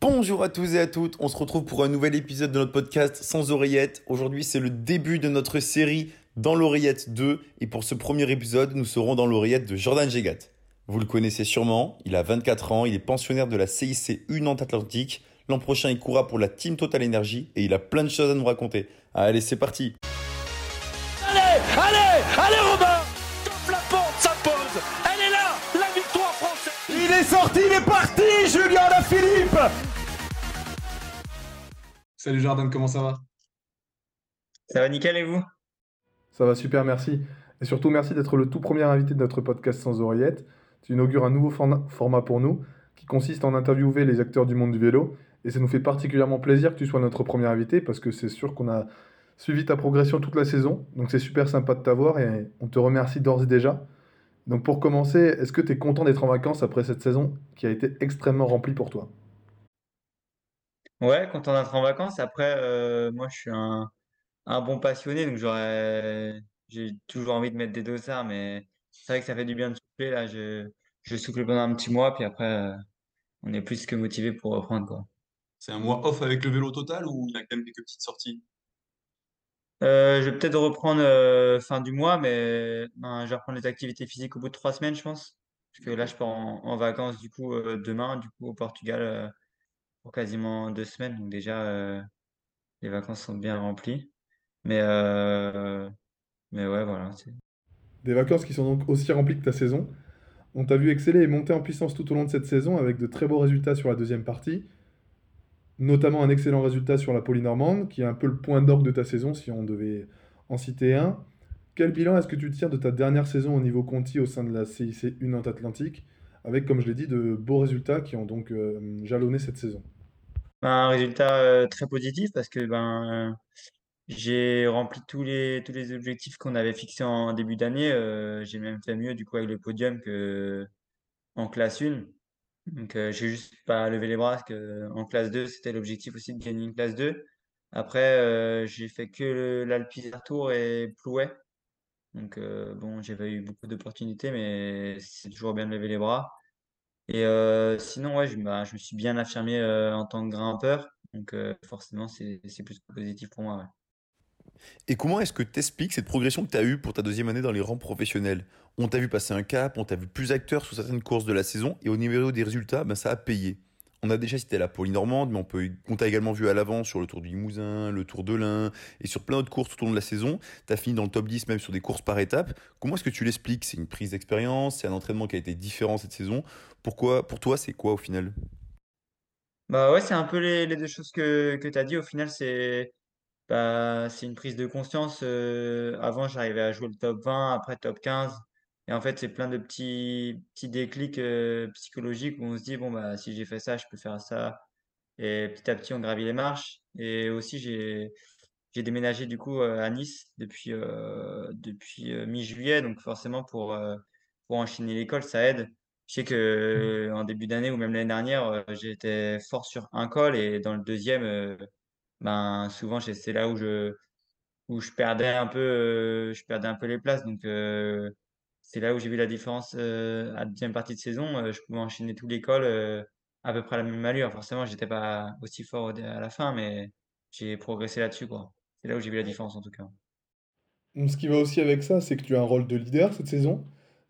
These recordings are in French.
Bonjour à tous et à toutes, on se retrouve pour un nouvel épisode de notre podcast Sans oreillette. Aujourd'hui c'est le début de notre série Dans l'oreillette 2 et pour ce premier épisode nous serons dans l'oreillette de Jordan Gegat. Vous le connaissez sûrement, il a 24 ans, il est pensionnaire de la CIC U Nantes Atlantique. L'an prochain il courra pour la Team Total Energy et il a plein de choses à nous raconter. Allez c'est parti Allez, allez, allez Robin est sorti, il est parti, Julien Philippe. Salut Jordan, comment ça va? Ça va nickel et vous? Ça va super, merci. Et surtout, merci d'être le tout premier invité de notre podcast Sans Oreillette. Tu inaugures un nouveau format pour nous qui consiste en interviewer les acteurs du monde du vélo. Et ça nous fait particulièrement plaisir que tu sois notre premier invité parce que c'est sûr qu'on a suivi ta progression toute la saison. Donc c'est super sympa de t'avoir et on te remercie d'ores et déjà. Donc pour commencer, est-ce que tu es content d'être en vacances après cette saison qui a été extrêmement remplie pour toi? Ouais, content d'être en vacances. Après, euh, moi je suis un, un bon passionné, donc j'aurais j'ai toujours envie de mettre des dossards, mais c'est vrai que ça fait du bien de souffler. Là, je, je souffle pendant un petit mois, puis après, euh, on est plus que motivé pour reprendre, quoi. C'est un mois off avec le vélo total ou il y a quand même quelques petites sorties? Euh, je vais peut-être reprendre euh, fin du mois, mais je vais reprendre les activités physiques au bout de trois semaines, je pense. Parce que là, je pars en, vacances du coup euh, demain, du coup au Portugal pour quasiment deux semaines. Donc déjà, les vacances sont bien remplies. Mais mais ouais, voilà. Des vacances qui sont donc aussi remplies que ta saison. On t'a vu exceller et monter en puissance tout au long de cette saison avec de très beaux résultats sur la deuxième partie, notamment un excellent résultat sur la Polynormande, qui est un peu le point d'orgue de ta saison si on devait en citer un. Quel bilan est-ce que tu tires de ta dernière saison au niveau Conti au sein de la CIC U Nantes Atlantique, avec, comme je l'ai dit, de beaux résultats qui ont donc euh, jalonné cette saison? Ben, un résultat euh, très positif parce que ben J'ai rempli tous les, tous les objectifs qu'on avait fixés en début d'année. Euh, j'ai même fait mieux du coup avec le podium que en classe 1. Donc euh, j'ai juste pas levé les bras parce que en classe 2, c'était l'objectif aussi de gagner une classe 2. Après, euh, j'ai fait que l'Alpizar Tour et Plouay. Donc euh, bon, j'ai pas eu beaucoup d'opportunités, mais c'est toujours bien de lever les bras. Et sinon, ouais, je, bah, je me suis bien affirmé en tant que grimpeur. Donc forcément, c'est plus positif pour moi. Et comment est-ce que tu expliques cette progression que tu as eue pour ta deuxième année dans les rangs professionnels? On t'a vu passer un cap, on t'a vu plus acteur sur certaines courses de la saison, et au niveau des résultats, ben, ça a payé. On a déjà cité la Polynormande, mais on, peut, t'a également vu à l'avant sur le Tour du Limousin, le Tour de l'Ain, et sur plein d'autres courses tout au long de la saison. Tu as fini dans le top 10 même sur des courses par étapes. Comment est-ce que tu l'expliques? C'est une prise d'expérience, c'est un entraînement qui a été différent cette saison. Pourquoi, pour toi, c'est quoi au final? Bah ouais, c'est un peu les, deux choses que, tu as dit. Au final, c'est bah, une prise de conscience. euh, avant, j'arrivais à jouer le top 20, après top 15. Et en fait, c'est plein de petits, petits déclics euh, psychologiques où on se dit, bon, bah, si j'ai fait ça, je peux faire ça. Et petit à petit, on gravit les marches. Et aussi, j'ai, j'ai déménagé du coup euh, à Nice depuis, euh, depuis euh, mi-juillet. Donc forcément, pour, pour enchaîner l'école, ça aide. Je sais que euh, en début d'année ou même l'année dernière, j'étais fort sur un col et dans le deuxième, ben souvent c'est là où je où je perdais un peu je perdais un peu les places. Donc c'est là où j'ai vu la différence euh, à la deuxième partie de saison. Euh, je pouvais enchaîner tous les cols euh, à peu près à la même allure. Forcément, j'étais pas aussi fort à la fin, mais j'ai progressé là-dessus quoi. C'est là où j'ai vu la différence en tout cas. Ce qui va aussi avec ça, c'est que tu as un rôle de leader cette saison,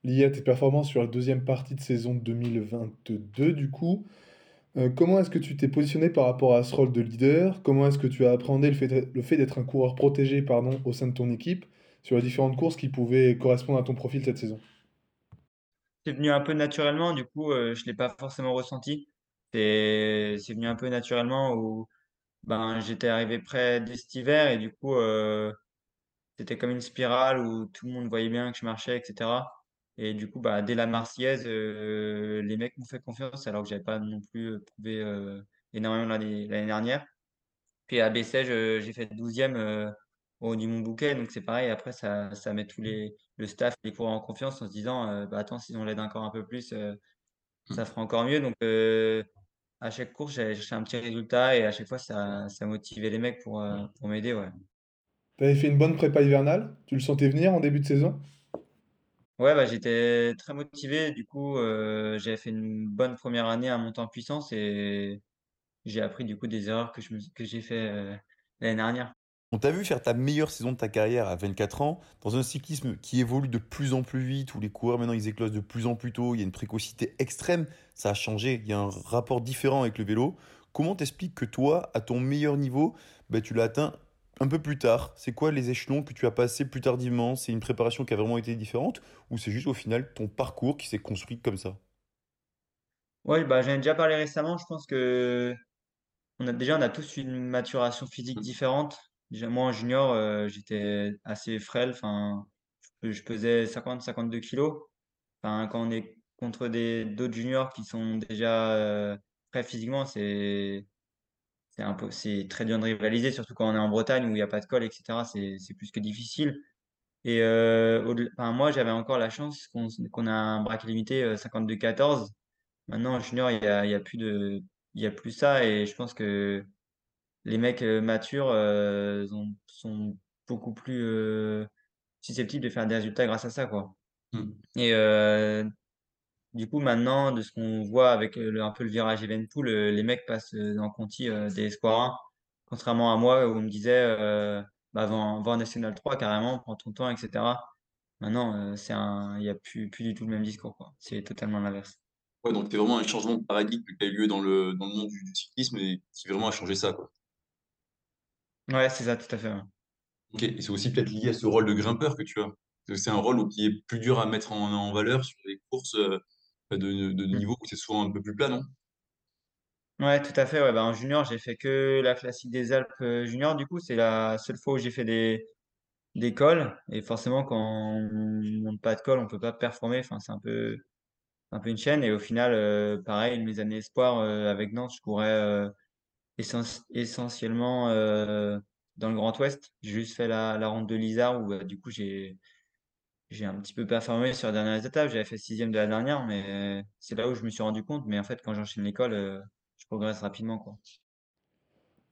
lié à tes performances sur la deuxième partie de saison 2022 du coup. Euh, comment est-ce que tu t'es positionné par rapport à ce rôle de leader? Comment est-ce que tu as appréhendé le fait d'être le fait d'être un coureur protégé, pardon, au sein de ton équipe? Sur les différentes courses qui pouvaient correspondre à ton profil cette saison? C'est venu un peu naturellement, du coup, euh, je l'ai pas forcément ressenti. C'est venu un peu naturellement où ben j'étais arrivé près de hiver et du coup euh, C'était comme une spirale où tout le monde voyait bien que je marchais, etc. Et du coup, bah, dès la Marseillaise, euh, les mecs m'ont fait confiance alors que j'avais pas non plus prouvé énormément l'année dernière. Puis à euh, j'ai fait 12e euh, au du Mont-Bouquet. Donc c'est pareil, après, ça, ça met tous les, le staff, les coureurs en confiance en se disant, euh, bah, attends, si on l'aide encore un peu plus, euh, ça fera encore mieux. Donc euh, à chaque course, j'allais chercher un petit résultat et à chaque fois, ça, ça motivait les mecs pour, euh, pour m'aider, ouais. Tu avais fait une bonne prépa hivernale? Tu le sentais venir en début de saison? Ouais, bah, j'étais très motivé. Du coup, euh, j'avais fait une bonne première année à monter en puissance et, j'ai appris du coup des erreurs que je me, que j'ai fait euh, l'année dernière. On t'a vu faire ta meilleure saison de ta carrière à 24 ans, dans un cyclisme qui évolue de plus en plus vite, où les coureurs maintenant ils éclosent de plus en plus tôt, il y a une précocité extrême, ça a changé, il y a un rapport différent avec le vélo. Comment t'expliques que toi, à ton meilleur niveau, ben, tu l'as atteint un peu plus tard? C'est quoi les échelons que tu as passés plus tardivement? C'est une préparation qui a vraiment été différente, ou c'est juste au final ton parcours qui s'est construit comme ça? Ouais, bah, j'en ai déjà parlé récemment. Je pense que on a déjà on a tous une maturation physique différente. Moi en junior, euh, j'étais assez frêle. Enfin, je pesais 50-52 kilos. Enfin, quand on est contre d'autres juniors qui sont déjà euh, prêts physiquement, c'est c'est très dur de rivaliser, surtout quand on est en Bretagne où il n'y a pas de col, etc. C'est plus que difficile. Et euh, moi, j'avais encore la chance qu'on qu'on a un braquet limité euh, 52-14. Maintenant, en junior, il y a, y a plus a plus ça. Et je pense que les mecs euh, matures euh, ont- sont beaucoup plus euh, susceptibles de faire des résultats grâce à ça, quoi. Hmm. Et du coup, maintenant, de ce qu'on voit avec le- un peu le virage Evenpool, les mecs passent dans Conti des Espoirs 1, contrairement à moi où on me disait bah, va, en, National 3 carrément, prends ton temps, etc. Maintenant, c'est un, il n'y a plus, plus du tout le même discours, quoi. C'est totalement l'inverse. Ouais, donc c'est vraiment un changement de paradigme qui a eu lieu dans le, dans le monde du, du cyclisme et qui vraiment a changé ça, quoi. Ouais, c'est ça, tout à fait. ouais. Ok, et c'est aussi peut-être lié à ce rôle de grimpeur que tu as. Parce que C'est un rôle où- qui est plus dur à mettre en, en valeur sur les courses euh, de, de, de Mm. niveau où c'est souvent un peu plus plat, non? Ouais, tout à fait. Ouais, bah, en junior, j'ai fait que la classique des Alpes euh, junior. Du coup, c'est la seule fois où j'ai fait des, des cols. Et forcément, quand on monte pas de col, on peut pas performer. Enfin, c'est un peu, un peu une chaîne. Et au final, euh, pareil, mes années espoir euh, avec Nantes, je courais essentiellement euh, dans le Grand Ouest. J'ai juste fait la, la ronde de l'Isard où euh, du coup, j'ai, j'ai un petit peu performé sur les dernières étapes. J'avais fait sixième de la dernière, mais c'est là où je me suis rendu compte. Mais en fait, quand j'enchaîne l'école, euh, je progresse rapidement.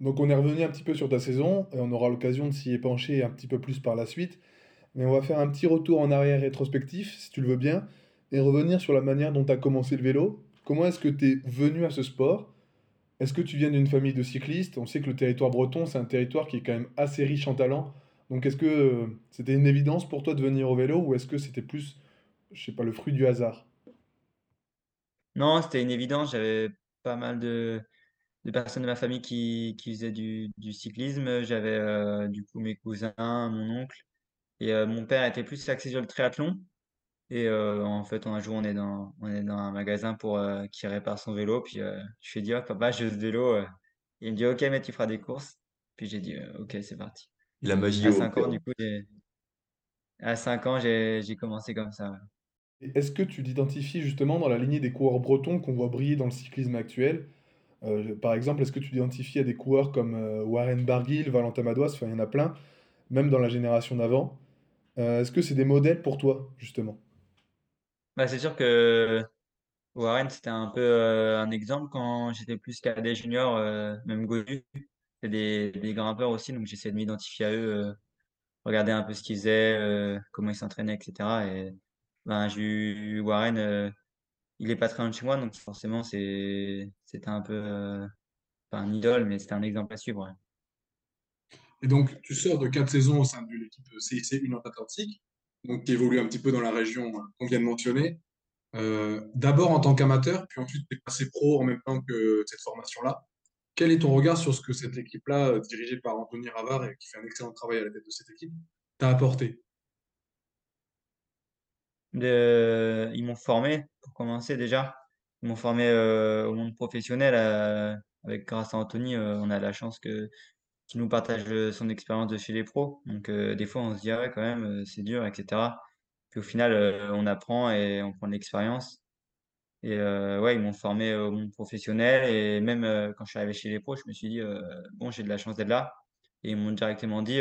Donc on est revenu un petit peu sur ta saison et on aura l'occasion de s'y épancher un petit peu plus par la suite. Mais on va faire un petit retour en arrière rétrospectif, si tu le veux bien, et revenir sur la manière dont tu as commencé le vélo. Comment est-ce que tu es venu à ce sport? Est-ce que tu viens d'une famille de cyclistes? On sait que le territoire breton, c'est un territoire qui est quand même assez riche en talent. Donc est-ce que euh, c'était une évidence pour toi de venir au vélo ou est-ce que c'était plus, je sais pas, le fruit du hasard? Non, c'était une évidence. J'avais pas mal de, personnes de ma famille qui, qui faisaient du, du cyclisme. J'avais euh, du coup mes cousins, mon oncle. Et euh, mon père était plus axé sur le triathlon. Et euh, en fait, un jour, on est dans, on est dans un magasin pour euh, qui répare son vélo. Puis euh, je lui ai dit, oh, papa, je veux ce vélo. Il me dit, ok, mais tu feras des courses. Puis j'ai dit, ok, c'est parti. La magie À 5 ans, du coup, j'ai, à 5 ans, j'ai, j'ai commencé comme ça. ouais. Est-ce que tu t'identifies justement dans la lignée des coureurs bretons qu'on voit briller dans le cyclisme actuel? Euh, par exemple, est-ce que tu t'identifies à des coureurs comme euh, Warren Barguil, Valentin Madouas, enfin il y en a plein, même dans la génération d'avant. Euh, est-ce que c'est des modèles pour toi, justement? Bah, c'est sûr que Warren, c'était un peu euh, un exemple quand j'étais plus cadet junior, euh, même Godu. C'est des, grimpeurs aussi, donc j'essayais de m'identifier à eux, euh, regarder un peu ce qu'ils faisaient, euh, comment ils s'entraînaient, etc. Et ben, j'ai eu Warren, il est pas très loin de chez moi, donc forcément, c'est, c'était un peu, pas un idole, mais c'était un exemple à suivre. Et donc, tu sors de quatre saisons au sein de l'équipe CIC Union Atlantique, donc qui évolue un petit peu dans la région euh, qu'on vient de mentionner. Euh, d'abord en tant qu'amateur, puis ensuite tu es passé pro en même temps que cette formation-là. Quel est ton regard sur ce que cette équipe-là, euh, dirigée par Anthony Ravard et qui fait un excellent travail à la tête de cette équipe, t'a apporté? Ils m'ont formé, pour commencer déjà. Ils m'ont formé au monde professionnel. avec, grâce à Anthony, on a la chance que qu'il nous partage euh, son expérience de chez les pros. Donc, euh, des fois, on se dit, ah ouais, quand même, euh, c'est dur, etc. Puis au final, on apprend et on prend de l'expérience. Et ouais, ils m'ont formé au monde professionnel. Et même quand je suis arrivé chez les pros, je me suis dit, bon, j'ai de la chance d'être là. Et ils m'ont directement dit,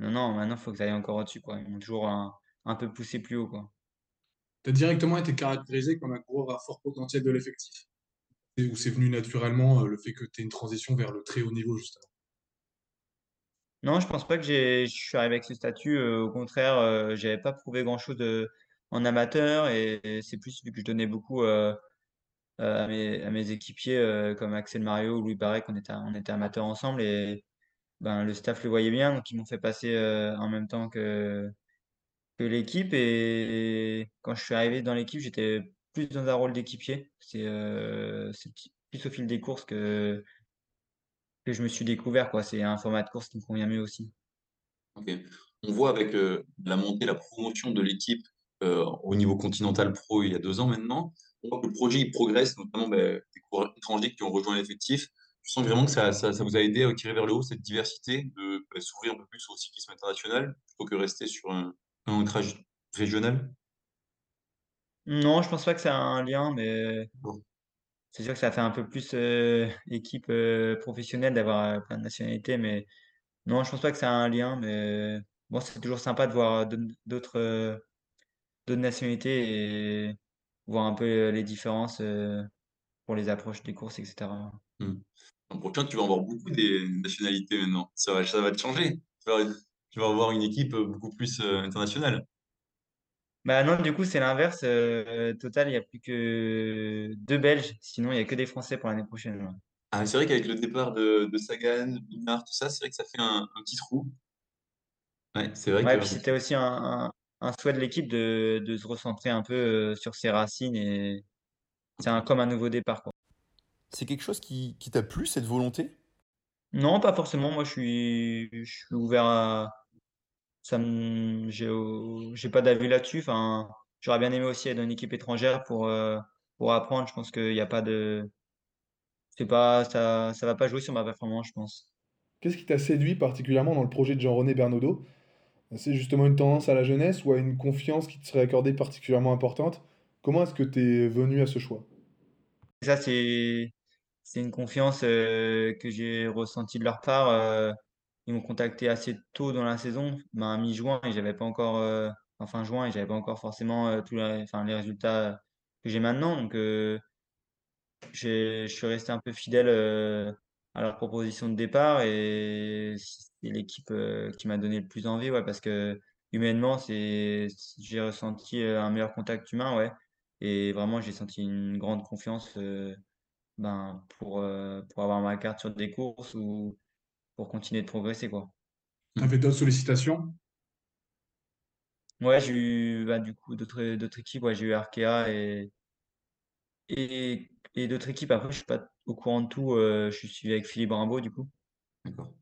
non, non, maintenant, il faut que tu ailles encore au-dessus. Ils m'ont toujours un, peu poussé plus haut. Tu as directement été caractérisé comme un coureur à fort potentiel de l'effectif, où c'est venu naturellement le fait que tu aies une transition vers le très haut niveau, justement? Non, je pense pas que je suis arrivé avec ce statut. euh, au contraire, euh, j'avais pas prouvé grand-chose en amateur et, c'est plus vu que je donnais beaucoup euh, à mes, équipiers comme Axel Mario ou Louis Barret, qu'on était, on était amateurs ensemble et ben, le staff le voyait bien, donc ils m'ont fait passer en même temps que, l'équipe. Et, quand je suis arrivé dans l'équipe, j'étais plus dans un rôle d'équipier. C'est plus au fil des courses que, que je me suis découvert, quoi. C'est un format de course qui me convient mieux aussi. On voit avec euh, la montée, la promotion de l'équipe euh, au niveau continental pro il y a deux ans maintenant, on voit que le projet il progresse, notamment ben, des coureurs étrangers qui ont rejoint l'effectif. Je sens vraiment que ça, ça, ça vous a aidé à tirer vers le haut cette diversité, de ben, s'ouvrir un peu plus au cyclisme international plutôt que rester sur un, un ancrage régional? Non, je pense pas que ça a un lien, mais Bon. C'est sûr que ça fait un peu plus euh, équipe euh, professionnelle d'avoir euh, plein de nationalités, mais non, je pense pas que ça a un lien, mais bon, c'est toujours sympa de voir d'autres nationalités et voir un peu les différences pour les approches des courses, etc. L'an prochain, tu vas avoir beaucoup des nationalités maintenant. Ça va, ça va te changer. Tu vas, avoir une équipe beaucoup plus internationale. Bah non, du coup, c'est l'inverse. euh, total, il n'y a plus que deux Belges, sinon il n'y a que des Français pour l'année prochaine. ouais. Ah, c'est vrai qu'avec le départ de, de Sagan, Pinard, tout ça, c'est vrai que ça fait un, un petit trou. Ouais, c'est vrai que Ouais, puis c'était aussi un, un, un souhait de l'équipe de, de se recentrer un peu euh, sur ses racines et c'est un, comme un nouveau départ, quoi. C'est quelque chose qui, qui t'a plu, cette volonté? Non, pas forcément. Moi, je suis, je suis ouvert à ça. Me, j'ai, au- j'ai pas d'avis là-dessus. Enfin, j'aurais bien aimé aussi être dans une équipe étrangère pour, euh, pour apprendre. Je pense qu'il n'y a pas de, c'est pas, ça, ça va pas jouer sur ma performance, je pense. Qu'est-ce qui t'a séduit particulièrement dans le projet de Jean-René Bernaudot? C'est justement une tendance à la jeunesse ou à une confiance qui te serait accordée particulièrement importante? Comment est-ce que tu es venu à ce choix? Ça, c'est, c'est une confiance euh, que j'ai ressentie de leur part. euh, ils m'ont contacté assez tôt dans la saison, ben, mi-juin, et j'avais pas encore, euh, enfin fin juin, et j'avais pas encore forcément euh, tous les, résultats que j'ai maintenant. Donc, euh, je suis resté un peu fidèle euh, à leur proposition de départ, et c'est l'équipe euh, qui m'a donné le plus envie, ouais, parce que humainement, j'ai ressenti un meilleur contact humain, ouais, et vraiment, j'ai senti une grande confiance. ben, pour, pour avoir ma carte sur des courses ou pour continuer de progresser, quoi. Tu avais d'autres sollicitations? Ouais, j'ai eu bah, du coup d'autres d'autres équipes, ouais, j'ai eu Arkea et, et, et d'autres équipes. Après, je suis pas au courant de tout. euh, je suis suivi avec Philippe Rimbaud, du coup. D'accord.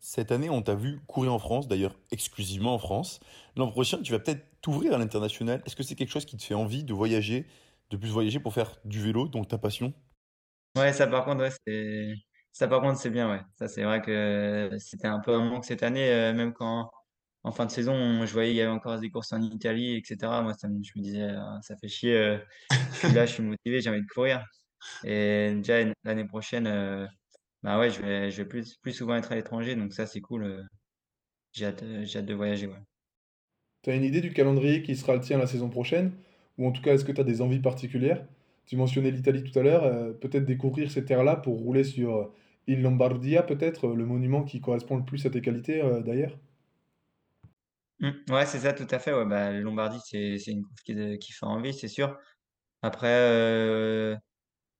Cette année, on t'a vu courir en France, d'ailleurs exclusivement en France. L'an prochain, tu vas peut-être t'ouvrir à l'international. Est-ce que c'est quelque chose qui te fait envie de voyager, de plus voyager pour faire du vélo, donc ta passion? Ouais, ça par contre, ouais, c'est ça par contre c'est bien, ouais. Ça c'est vrai que c'était un peu un manque cette année, euh, même quand en fin de saison, je voyais il y avait encore des courses en Italie, etc. Moi, ça je me disais, ah, ça fait chier. euh, là, je suis motivé, j'ai envie de courir. Et déjà l'année prochaine, euh, bah ouais, je vais, je vais plus, plus souvent être à l'étranger, donc ça c'est cool. j'ai hâte, de voyager, ouais. Tu as une idée du calendrier qui sera le tien la saison prochaine? Ou en tout cas, est-ce que tu as des envies particulières? Tu mentionnais l'Italie tout à l'heure, peut-être découvrir ces terres-là pour rouler sur Il Lombardia, peut-être, euh, le monument qui correspond le plus à tes qualités euh, d'ailleurs? Mm, Ouais, c'est ça, tout à fait. Ouais, bah, le Lombardie, c'est, c'est une course qui, qui fait envie, c'est sûr. Après, euh,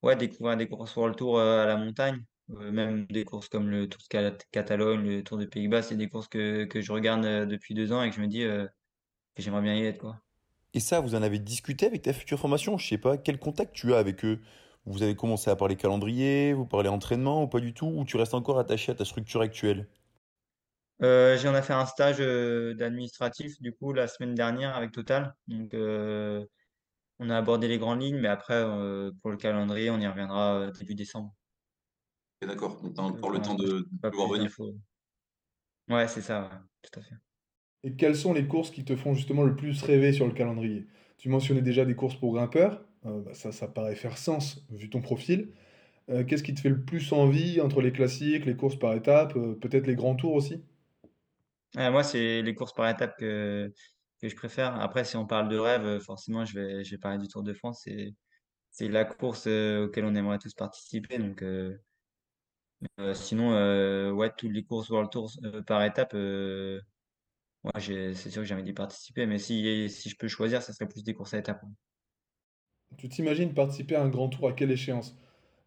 ouais, découvrir des courses le Tour euh, à la montagne, euh, même des courses comme le Tour de Catalogne, le Tour des Pays-Bas, c'est des courses que, que je regarde euh, depuis deux ans et que je me dis euh, que j'aimerais bien y être, quoi. Et ça, vous en avez discuté avec ta future formation? Je sais pas, quel contact tu as avec eux? Vous avez commencé à parler calendrier, vous parlez entraînement ou pas du tout? Ou tu restes encore attaché à ta structure actuelle? Euh, j'en ai fait un stage euh, d'administratif, du coup, la semaine dernière avec Total. Donc, euh, on a abordé les grandes lignes, mais après, euh, pour le calendrier, on y reviendra euh, début décembre. D'accord. Donc, euh, encore pour le temps de, de voir plus venir. Ouais, c'est ça, ouais, tout à fait. Et quelles sont les courses qui te font justement le plus rêver sur le calendrier? Tu mentionnais déjà des courses pour grimpeurs, euh, bah, ça, ça paraît faire sens vu ton profil. Euh, qu'est-ce qui te fait le plus envie entre les classiques, les courses par étapes, euh, peut-être les grands tours aussi? Ouais, moi, c'est les courses par étapes que, je préfère. Après, si on parle de rêve, forcément, je vais, parler du Tour de France. C'est, la course euh, auquel on aimerait tous participer. Donc, sinon, ouais, toutes les courses World Tour par étape, ouais, c'est sûr que j'ai envie d'y participer. Mais si, si je peux choisir, ça serait plus des courses à étapes. Tu t'imagines participer à un grand tour à quelle échéance?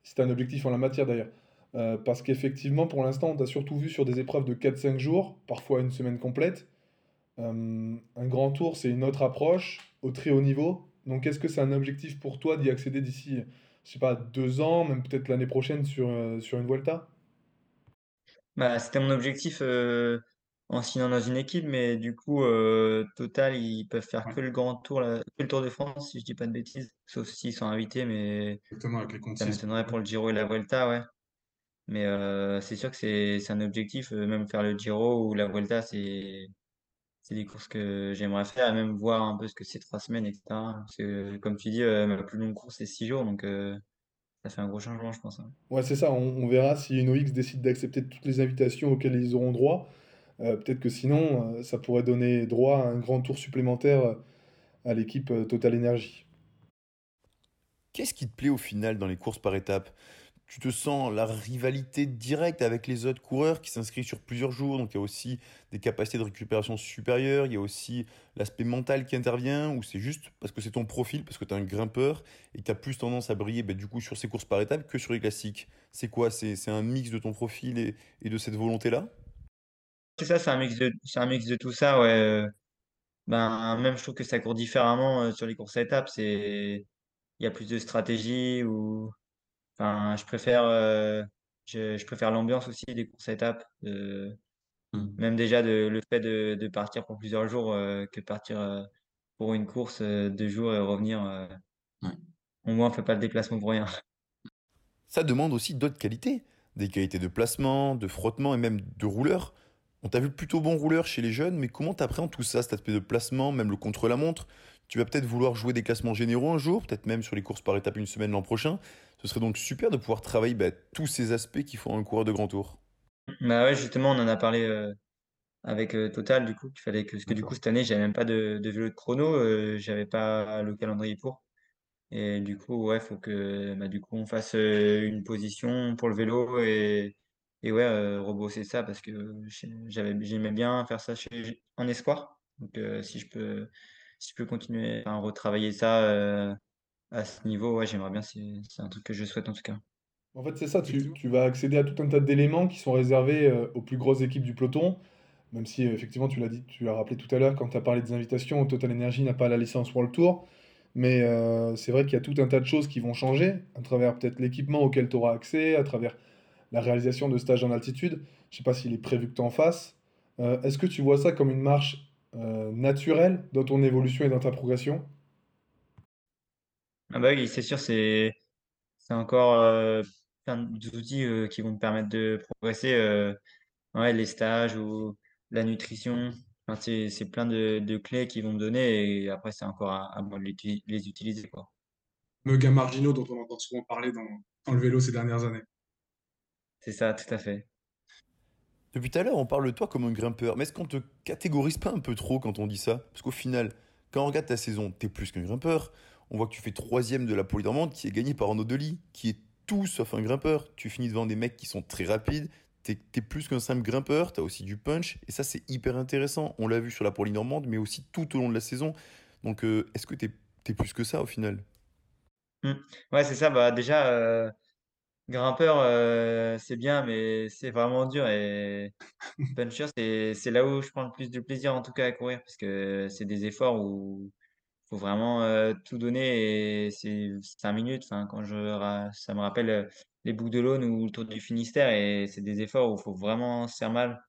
Tu un objectif en la matière d'ailleurs. Euh, parce qu'effectivement, pour l'instant, on t'a surtout vu sur des épreuves de quatre cinq jours, parfois une semaine complète. Euh, un grand tour, c'est une autre approche au très haut niveau. Donc, est-ce que c'est un objectif pour toi d'y accéder d'ici, je sais pas, deux ans, même peut-être l'année prochaine sur, euh, sur une Vuelta? Bah, c'était mon objectif en signant dans une équipe, mais du coup, euh, Total, ils peuvent faire Ouais, que le grand tour, que le Tour de France, si je dis pas de bêtises, sauf s'ils sont invités, mais exactement, avec les ça 6. m'étonnerait pour le Giro et la Vuelta, ouais. Mais euh, c'est sûr que c'est un objectif, euh, même faire le Giro ou la Vuelta, c'est des courses que j'aimerais faire, et même voir un peu ce que c'est trois semaines, etc. Parce que, comme tu dis, euh, ma plus longue course, c'est six jours, donc euh, ça fait un gros changement, je pense. hein. Ouais, c'est ça, on, on verra si UnoX décide d'accepter toutes les invitations auxquelles ils auront droit. Euh, peut-être que sinon, euh, ça pourrait donner droit à un grand tour supplémentaire euh, à l'équipe Total Energy. Qu'est-ce qui te plaît au final dans les courses par étapes? Tu te sens la rivalité directe avec les autres coureurs qui s'inscrivent sur plusieurs jours, donc il y a aussi des capacités de récupération supérieures, il y a aussi l'aspect mental qui intervient, ou c'est juste parce que c'est ton profil, parce que tu es un grimpeur et que tu as plus tendance à briller bah, du coup sur ces courses par étapes que sur les classiques? C'est quoi? C'est un mix de ton profil et de cette volonté-là? C'est ça, c'est un mix de, c'est un mix de tout ça, ouais. euh, Ben, même je trouve que ça court différemment euh, sur les courses à étapes. C'est, il y a plus de stratégie ou, enfin, je préfère, euh, je, je préfère l'ambiance aussi des courses à étapes. euh, Hmm. même déjà de, le fait de, de partir pour plusieurs jours que partir pour une course deux jours et revenir. Ouais. au moins, on fait pas le déplacement pour rien. Ça demande aussi d'autres qualités, des qualités de placement, de frottement et même de rouleur. On t'a vu plutôt bon rouleur chez les jeunes, mais comment t'appréhendes tout ça, cet aspect de placement, même le contre-la-montre? Tu vas peut-être vouloir jouer des classements généraux un jour, peut-être même sur les courses par étapes une semaine l'an prochain. Ce serait donc super de pouvoir travailler bah, tous ces aspects qui font un coureur de grand tour. Bah ouais, justement, on en a parlé euh, avec euh, Total du coup qu'il fallait que, parce que du coup cette année, j'avais même pas de, de vélo de chrono, euh, j'avais pas le calendrier pour. Et du coup, ouais, faut que bah, du coup on fasse une position pour le vélo et, et ouais, euh, rebosser ça parce que j'avais j'aimais bien faire ça chez, en espoir. Donc euh, si je peux si je peux continuer à retravailler ça euh, à ce niveau, ouais, j'aimerais bien, c'est c'est un truc que je souhaite en tout cas. En fait, c'est ça, tu, vas accéder à tout un tas d'éléments qui sont réservés euh, aux plus grosses équipes du peloton, même si effectivement tu l'as dit, tu l'as rappelé tout à l'heure quand tu as parlé des invitations, Total Energy n'a pas la licence World Tour, mais euh, c'est vrai qu'il y a tout un tas de choses qui vont changer à travers peut-être l'équipement auquel tu auras accès, à travers la réalisation de stages en altitude. Je sais pas s'il est prévu que tu en fasses. Euh, est-ce que tu vois ça comme une marche euh, naturelle dans ton évolution et dans ta progression? Ah bah oui, c'est sûr, c'est encore euh, plein d'outils euh, qui vont me permettre de progresser. euh, Ouais, les stages ou la nutrition, enfin, c'est plein de, de clés qu'ils vont me donner et après c'est encore à, à moi de les utiliser quoi. Me gains marginaux dont on entend souvent parler dans, dans le vélo ces dernières années. C'est ça, tout à fait. Depuis tout à l'heure, on parle de toi comme un grimpeur, mais est-ce qu'on te catégorise pas un peu trop quand on dit ça? Parce qu'au final, quand on regarde ta saison, t'es plus qu'un grimpeur. On voit que tu fais troisième de la Polynormande qui est gagnée par Arnaud Delis, qui est tout sauf un grimpeur. Tu finis devant des mecs qui sont très rapides. T'es, plus qu'un simple grimpeur, t'as aussi du punch, et ça c'est hyper intéressant. On l'a vu sur la Polynormande, mais aussi tout au long de la saison. Donc euh, est-ce que t'es, plus que ça au final? Hmm. Ouais, c'est ça. Bah déjà, euh, grimpeur, euh, c'est bien, mais c'est vraiment dur et puncher, c'est c'est là où je prends le plus de plaisir en tout cas à courir parce que c'est des efforts où faut vraiment euh, tout donner et c'est cinq minutes. Enfin, quand je ça me rappelle euh, les boucles de l'Aune ou le Tour du Finistère et c'est des efforts où il faut vraiment se faire mal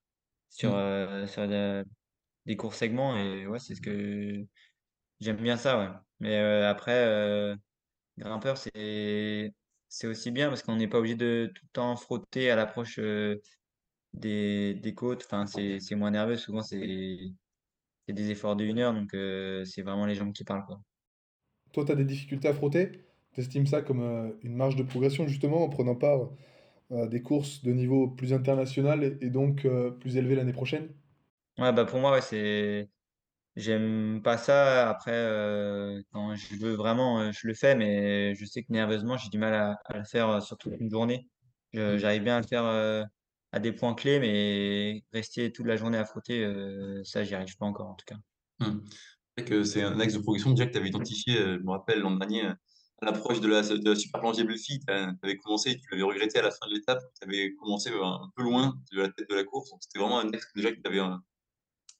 sur, Mm. euh, sur des courts segments et ouais, c'est ce que j'aime bien ça, ouais. Mais après, grimpeur, c'est c'est aussi bien parce qu'on n'est pas obligé de tout le temps frotter à l'approche euh, des, des côtes. Enfin, c'est c'est moins nerveux. Souvent, c'est c'est des efforts de une heure, donc euh, c'est vraiment les jambes qui parlent, quoi. Toi, tu as des difficultés à frotter? T'estimes ça comme euh, une marge de progression justement en prenant part à des courses de niveau plus international et, donc plus élevé l'année prochaine? Ouais, bah pour moi, ouais, c'est j'aime pas ça. Après, euh, quand je veux vraiment, euh, je le fais, mais je sais que nerveusement, j'ai du mal à, à le faire euh, sur toute une journée. Je- Mm. J'arrive bien à le faire à des points clés, mais rester toute la journée à frotter, ça, j'y arrive pas encore en tout cas. Hmm. C'est vrai que c'est un axe de progression déjà que tu avais identifié, je me rappelle l'an dernier, à l'approche de la, de la Super Planche des Belfi, tu avais commencé, tu l'avais regretté à la fin de l'étape, tu avais commencé un peu loin de la tête de la course. Donc, c'était vraiment un axe déjà que tu avais.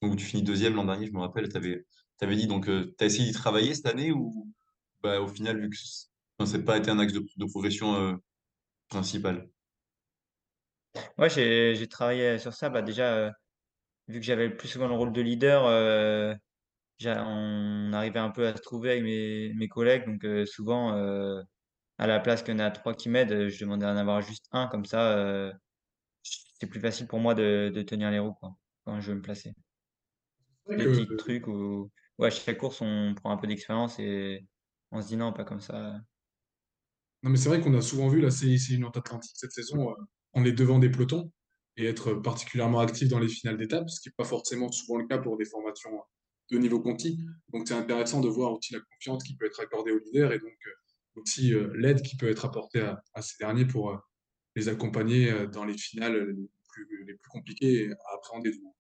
Donc, tu finis deuxième l'an dernier, je me rappelle, tu avais, dit. Donc, tu as essayé d'y travailler cette année ou bah, au final, vu que ça n'a pas été un axe de, de progression euh, principal? Ouais, j'ai travaillé sur ça. Bah, déjà, euh, vu que j'avais plus souvent le rôle de leader, euh, on arrivait un peu à se trouver avec mes, mes collègues. Donc, euh, souvent, euh, à la place qu'il y en a trois qui m'aident, je demandais d'en avoir juste un. Comme ça, euh, c'est plus facile pour moi de, de tenir les roues quoi, quand je veux me placer. Des petits trucs où, ouais, à chaque course, on prend un peu d'expérience et on se dit non, pas comme ça. non, mais c'est vrai qu'on a souvent vu la CIC Nantes Atlantique cette saison euh, en est devant des pelotons et être particulièrement actif dans les finales d'étape, ce qui n'est pas forcément souvent le cas pour des formations de niveau Conti. Donc c'est intéressant de voir aussi la confiance qui peut être accordée aux leaders et donc euh, aussi euh, l'aide qui peut être apportée à, à ces derniers pour euh, les accompagner euh, dans les finales les plus, les plus compliquées à appréhender. du moins.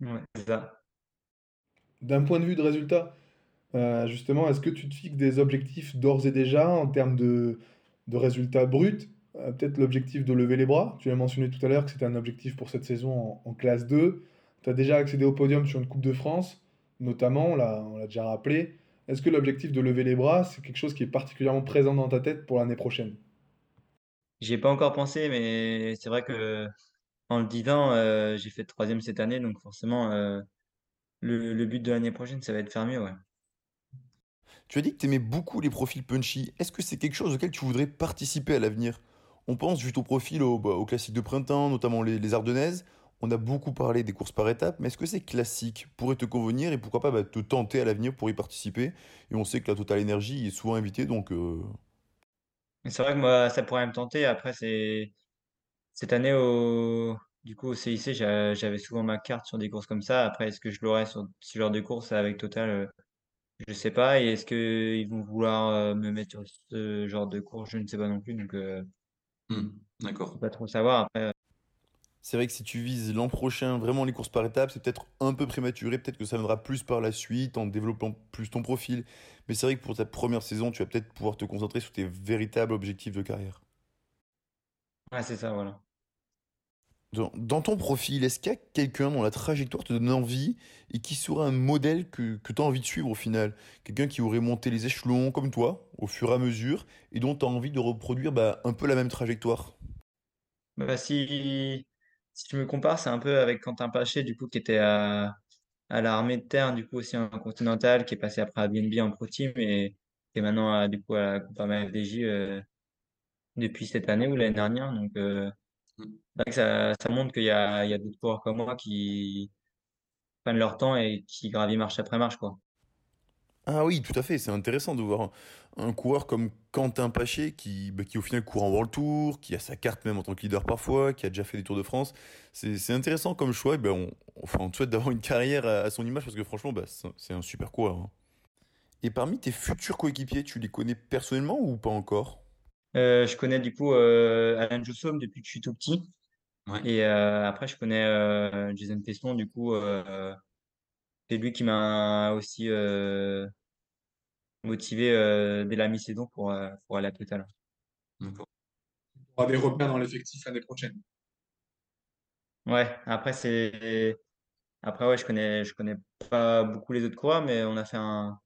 Ouais, c'est ça. D'un point de vue de résultat, euh, justement, est-ce que tu te fixes des objectifs d'ores et déjà en termes de, de résultats bruts? Euh, peut-être l'objectif de lever les bras. Tu as mentionné tout à l'heure que c'était un objectif pour cette saison en, en classe 2. Tu as déjà accédé au podium sur une Coupe de France, notamment, on l'a on l'a déjà rappelé. Est-ce que l'objectif de lever les bras, c'est quelque chose qui est particulièrement présent dans ta tête pour l'année prochaine? J'y ai pas encore pensé, mais c'est vrai que en le disant, euh, j'ai fait troisième cette année, donc forcément, euh, le, le but de l'année prochaine, ça va être faire mieux, ouais. Tu as dit que tu aimais beaucoup les profils punchy. Est-ce que c'est quelque chose auquel tu voudrais participer à l'avenir? On pense juste au profil au, bah, au classique de printemps, notamment les, les Ardennaises. On a beaucoup parlé des courses par étapes, mais est-ce que ces classiques pourraient te convenir et pourquoi pas bah, te tenter à l'avenir pour y participer? Et on sait que la Total Energy est souvent invitée, donc euh, c'est vrai que moi, ça pourrait me tenter. Après, c'est cette année au du coup au CIC, j'a- j'avais souvent ma carte sur des courses comme ça. Après, est-ce que je l'aurai sur ce genre de course avec Total? euh, Je sais pas. Et est-ce que ils vont vouloir euh, me mettre sur ce genre de course? Je ne sais pas non plus. Donc, euh, Hmm, je peux D'accord. pas trop savoir. Après, c'est vrai que si tu vises l'an prochain vraiment les courses par étapes, c'est peut-être un peu prématuré, peut-être que ça viendra plus par la suite en développant plus ton profil. Mais c'est vrai que pour ta première saison, tu vas peut-être pouvoir te concentrer sur tes véritables objectifs de carrière. Ouais, c'est ça, voilà. Dans, dans ton profil, est-ce qu'il y a quelqu'un dont la trajectoire te donne envie et qui serait un modèle que, que tu as envie de suivre au final? Quelqu'un qui aurait monté les échelons comme toi, au fur et à mesure, et dont tu as envie de reproduire bah, un peu la même trajectoire? Bah, si si je me compare, c'est un peu avec Quentin Paché, du coup, qui était à à l'armée de terre, du coup aussi en continental, qui est passé après à BNB en pro team et qui est maintenant à, du coup à la FDJ euh, depuis cette année ou l'année dernière. Donc euh, vrai que ça, ça montre qu'il y a, il y a d'autres coureurs comme moi qui prennent leur temps et qui gravissent marche après marche, quoi. Ah oui, tout à fait, c'est intéressant de voir un, un coureur comme Quentin Paché qui, bah, qui au final court en World Tour, qui a sa carte même en tant que leader parfois, qui a déjà fait des Tours de France. C'est c'est intéressant comme choix, et ben on, enfin, on te souhaite d'avoir une carrière à, à son image parce que franchement, bah, c'est c'est un super coureur. hein. Et parmi tes futurs coéquipiers, tu les connais personnellement ou pas encore? Euh, je connais du coup euh, Alain Joussom depuis que je suis tout petit. Ouais. Et euh, après, je connais euh, Jason Peston, du coup, euh, c'est lui qui m'a aussi euh, motivé euh, dès la mi-saison pour, pour aller à Total. D'accord. On aura des repères dans l'effectif l'année prochaine. Ouais, après c'est après ouais, je connais je connais pas beaucoup les autres coureurs, mais on a fait un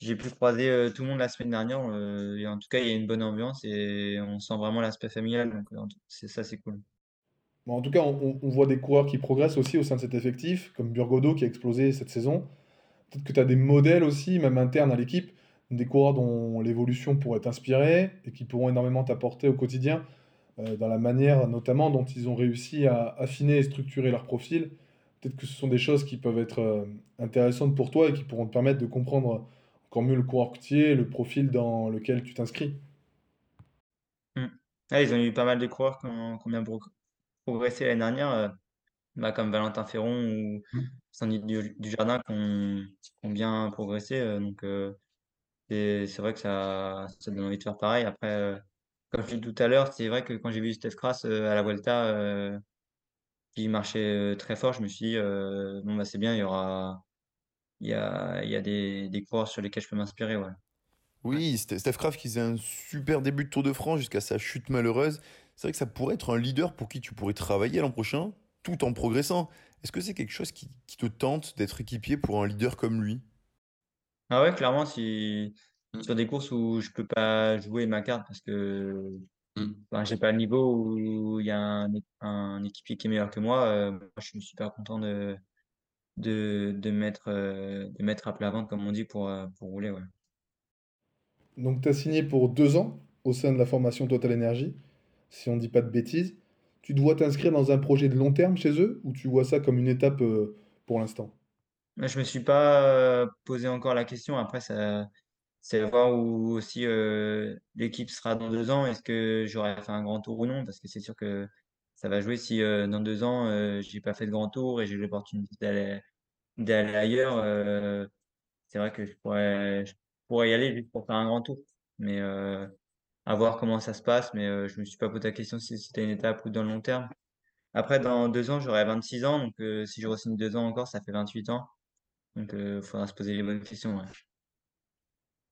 j'ai pu croiser euh, tout le monde la semaine dernière euh, en tout cas il y a une bonne ambiance et on sent vraiment l'aspect familial donc euh, c'est ça c'est cool. En tout cas, on, voit des coureurs qui progressent aussi au sein de cet effectif, comme Burgodo qui a explosé cette saison. Peut-être que tu as des modèles aussi, même internes à l'équipe, des coureurs dont l'évolution pourrait t'inspirer et qui pourront énormément t'apporter au quotidien, dans la manière notamment dont ils ont réussi à affiner et structurer leur profil. Peut-être que ce sont des choses qui peuvent être intéressantes pour toi et qui pourront te permettre de comprendre encore mieux le coureur que tu es, le profil dans lequel tu t'inscris. Mm. Ah, ils ont eu pas mal de coureurs qui ont, qui ont bien pro- progressé l'année dernière, euh, bah, comme Valentin Ferron ou Sandy du, Jardin qui ont, qui ont bien progressé euh, donc euh, c'est vrai que ça ça donne envie de faire pareil. Après euh, comme je l'ai dit tout à l'heure, c'est vrai que quand j'ai vu Steph Kras euh, à la Vuelta euh, qui marchait très fort, je me suis dit, euh, bon, bah, c'est bien, il y aura, il y a, il y a des, des coureurs sur lesquels je peux m'inspirer, ouais. Oui, Ste- Steph Craft qui faisait un super début de Tour de France jusqu'à sa chute malheureuse. C'est vrai que ça pourrait être un leader pour qui tu pourrais travailler l'an prochain, tout en progressant. Est-ce que c'est quelque chose qui, qui te tente d'être équipier pour un leader comme lui? Ah ouais, clairement, si Mm. sur des courses où je peux pas jouer ma carte parce que Mm. ben, j'ai pas le niveau où il y a un équipier qui est meilleur que moi, euh, moi, je suis super content de, de, de mettre, euh, de mettre à plat ventre, comme on dit, pour, euh, pour rouler, ouais. Donc, tu as signé pour deux ans au sein de la formation Total Energy, si on ne dit pas de bêtises. Tu dois t'inscrire dans un projet de long terme chez eux ou tu vois ça comme une étape euh, pour l'instant? Je me suis pas posé encore la question. Après, ça, c'est voir où aussi euh, l'équipe sera dans deux ans. Est-ce que j'aurai fait un grand tour ou non? Parce que c'est sûr que ça va jouer si euh, dans deux ans, euh, j'ai pas fait de grand tour et j'ai l'opportunité d'aller d'aller ailleurs. euh, c'est vrai que je pourrais, je pourrais y aller juste pour faire un grand tour. Mais euh, à voir comment ça se passe. Mais je me suis pas posé la question si c'était une étape ou dans le long terme. Après, dans deux ans, j'aurai 26 ans. Donc, si je re-signe deux ans encore, ça fait 28 ans. Donc, il faudra se poser les bonnes questions.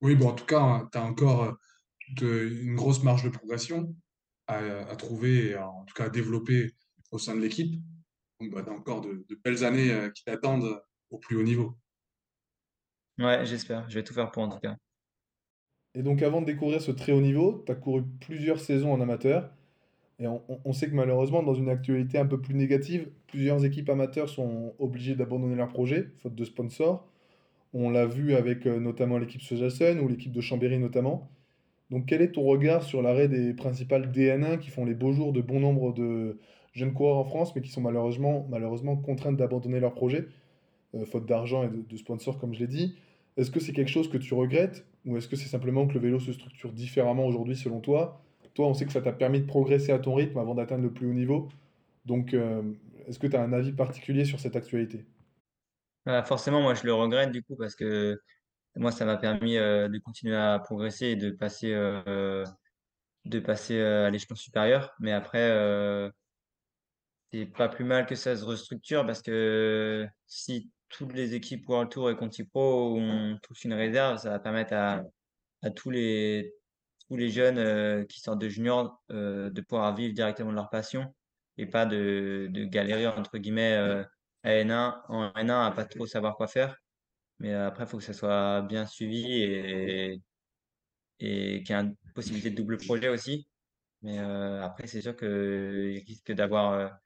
Oui, bon, en tout cas, tu as encore une grosse marge de progression à, à trouver et à- en tout cas à développer au sein de l'équipe. Donc, bah, tu as encore de, de belles années euh, qui t'attendent au plus haut niveau. Ouais, j'espère. Je vais tout faire pour en tout cas. Et donc, avant de découvrir ce très haut niveau, tu as couru plusieurs saisons en amateur. Et on, sait que malheureusement, dans une actualité un peu plus négative, plusieurs équipes amateurs sont obligées d'abandonner leur projet, faute de sponsors. On l'a vu avec euh, notamment l'équipe Sojasun ou l'équipe de Chambéry notamment. Donc, quel est ton regard sur l'arrêt des principales DN1 qui font les beaux jours de bon nombre de jeunes coureurs en France, mais qui sont malheureusement, malheureusement contraintes d'abandonner leur projet, euh, faute d'argent et de, sponsors, comme je l'ai dit? Est-ce que c'est quelque chose que tu regrettes ou est-ce que c'est simplement que le vélo se structure différemment aujourd'hui selon toi? Toi, on sait que ça t'a permis de progresser à ton rythme avant d'atteindre le plus haut niveau. Donc, euh, est-ce que tu as un avis particulier sur cette actualité? Bah, forcément, moi, je le regrette du coup parce que moi, ça m'a permis euh, de continuer à progresser et de passer, euh, de passer euh, à l'échelon supérieur. Mais après, c'est pas plus mal que ça se restructure parce que si toutes les équipes World Tour et Conti Pro ont tous une réserve, ça va permettre à, tous les, tous les jeunes qui sortent de junior de pouvoir vivre directement de leur passion et pas de, de galérer entre guillemets à N1, en N1 à pas trop savoir quoi faire. Mais après, il faut que ça soit bien suivi et, et qu'il y ait une possibilité de double projet aussi. Mais après, c'est sûr qu'il risque d'avoir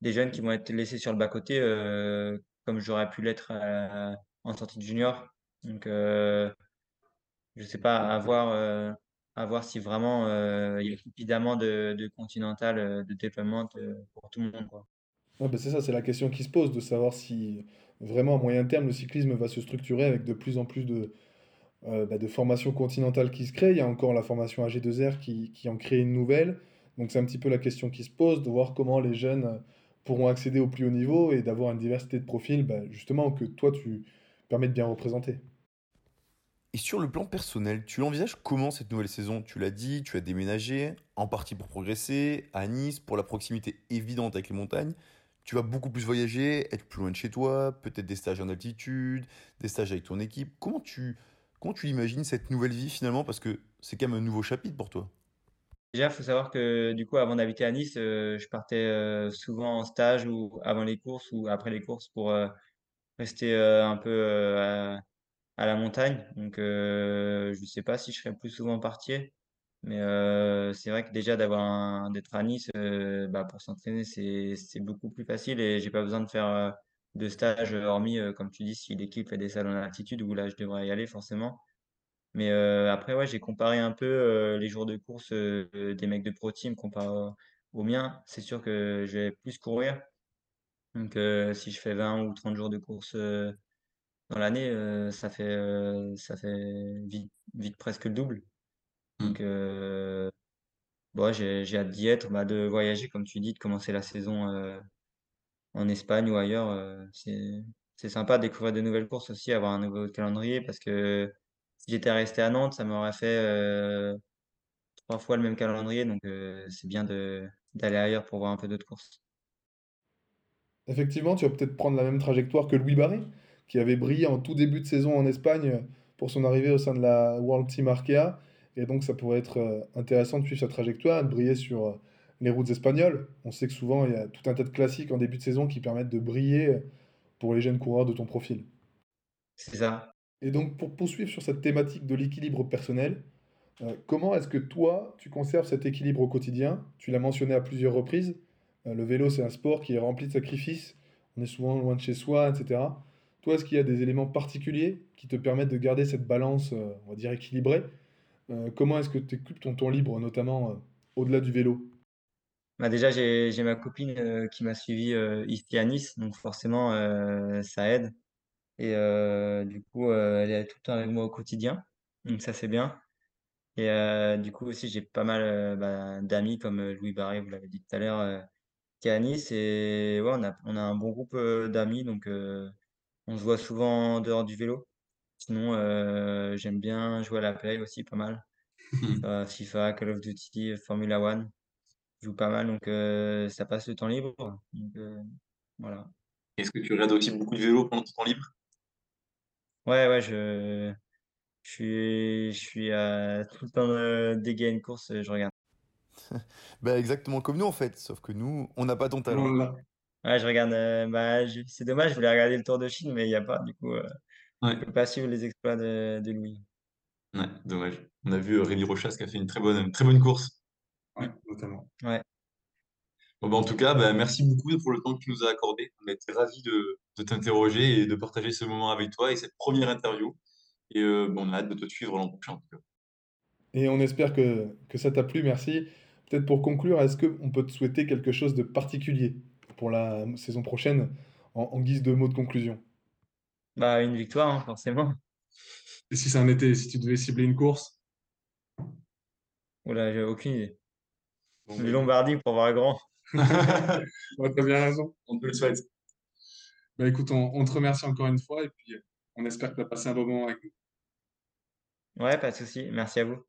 des jeunes qui vont être laissés sur le bas-côté, comme j'aurais pu l'être en sortie de junior. Donc, je sais pas, à voir, si vraiment il y a suffisamment de, de continental, de déploiement pour tout le monde, quoi. Ouais, bah, c'est ça, c'est la question qui se pose, de savoir si vraiment à moyen terme le cyclisme va se structurer avec de plus en plus de, euh, bah, formations continentales qui se créent. Il y a encore la formation AG2R qui, en crée une nouvelle. Donc c'est un petit peu la question qui se pose, de voir comment les jeunes pourront accéder au plus haut niveau et d'avoir une diversité de profils, bah, justement, que toi tu permets de bien représenter. Et sur le plan personnel, tu l'envisages comment cette nouvelle saison? Tu l'as dit, tu as déménagé, en partie pour progresser, à Nice, pour la proximité évidente avec les montagnes. Tu vas beaucoup plus voyager, être plus loin de chez toi, peut-être des stages en altitude, des stages avec ton équipe. Comment tu, comment tu l'imagines cette nouvelle vie finalement? Parce que c'est quand même un nouveau chapitre pour toi. Déjà, il faut savoir que du coup, avant d'habiter à Nice, euh, je partais euh, souvent en stage ou avant les courses ou après les courses pour euh, rester un peu à, à la montagne. Donc, je ne sais pas si je serais plus souvent parti, mais euh, c'est vrai que déjà d'avoir d'être à Nice euh, bah, pour s'entraîner, c'est beaucoup plus facile et j'ai pas besoin de faire euh, de stage, hormis comme tu dis, si l'équipe fait des salons d'altitude où là je devrais y aller forcément. Mais après, ouais, j'ai comparé un peu les jours de course des mecs de Pro Team comparé au- aux miens. C'est sûr que je vais plus courir. Donc, si je fais 20 ou 30 jours de course dans l'année, ça fait, ça fait vite, vite presque le double. Donc, euh, bon, ouais, j'ai, j'ai hâte d'y être, bah, de voyager, comme tu dis, de commencer la saison euh, en Espagne ou ailleurs. euh, c'est, c'est sympa de découvrir de nouvelles courses aussi, avoir un nouveau calendrier parce que si j'étais resté à Nantes, ça m'aurait fait euh, trois fois le même calendrier. Donc, euh, c'est bien de, d'aller ailleurs pour voir un peu d'autres courses. Effectivement, tu vas peut-être prendre la même trajectoire que Louis Barré, qui avait brillé en tout début de saison en Espagne, pour son arrivée au sein de la World Team Arkea. Et donc, ça pourrait être euh, intéressant de suivre sa trajectoire, de briller sur euh, les routes espagnoles. On sait que souvent, il y a tout un tas de classiques en début de saison qui permettent de briller pour les jeunes coureurs de ton profil. C'est ça. Et donc, pour poursuivre sur cette thématique de l'équilibre personnel, euh, comment est-ce que toi, tu conserves cet équilibre au quotidien? Tu l'as mentionné à plusieurs reprises. euh, le vélo, c'est un sport qui est rempli de sacrifices. On est souvent loin de chez soi, etc. Toi, est-ce qu'il y a des éléments particuliers qui te permettent de garder cette balance, euh, on va dire, équilibrée? Euh, comment est-ce que tu occupes ton temps libre, notamment euh, au-delà du vélo? Bah déjà, j'ai ma copine euh, qui m'a suivi ici à Nice, donc forcément, ça aide. Et du coup, elle est tout le temps avec moi au quotidien, donc ça, c'est bien. Et du coup aussi, j'ai pas mal bah, d'amis comme Louis Barré, vous l'avez dit tout à l'heure, qui est à Nice. Et ouais, on a, on a un bon groupe d'amis, donc on se voit souvent en dehors du vélo. Sinon, euh, j'aime bien jouer à la play aussi, pas mal. Euh, FIFA, Call of Duty, Formula One. Je joue pas mal, donc euh, ça passe le temps libre. Donc euh, voilà. Est-ce que tu regardes aussi beaucoup de vélo pendant ton temps libre? Ouais, ouais, je, je suis, je suis euh, tout le temps euh, dès qu'il y a une course, je regarde. Bah, exactement comme nous en fait, sauf que nous, on n'a pas ton talent. Ouais, je regarde. euh, bah, je- c'est dommage, je voulais regarder le Tour de Chine, mais il n'y a pas. Du coup, euh, Ouais, je peux pas suivre les exploits de, de Louis. ouais, dommage. On a vu euh, Rémi Rochas qui a fait une très bonne, une très bonne course. Ouais, notamment. Ouais. Bon, bah, en tout cas, bah, merci beaucoup pour le temps que tu nous as accordé. On a été ravis de, de t'interroger et de partager ce moment avec toi et cette première interview. Et euh, bon, on a hâte de te suivre l'an prochain. en tout cas. Et on espère que, que ça t'a plu, merci. Peut-être pour conclure, est-ce qu'on peut te souhaiter quelque chose de particulier pour la saison prochaine en, en guise de mot de conclusion? Bah, une victoire, hein, forcément. Et si c'est un été, si tu devais cibler une course? Oula, j'ai aucune idée. Bon, Le bah, Lombardie pour voir grand. ouais, t'as bien raison. On te le souhaite. Bah écoute, on, on te remercie encore une fois et puis euh, on espère que tu as passé un bon moment avec nous. Ouais, pas de souci. Merci à vous.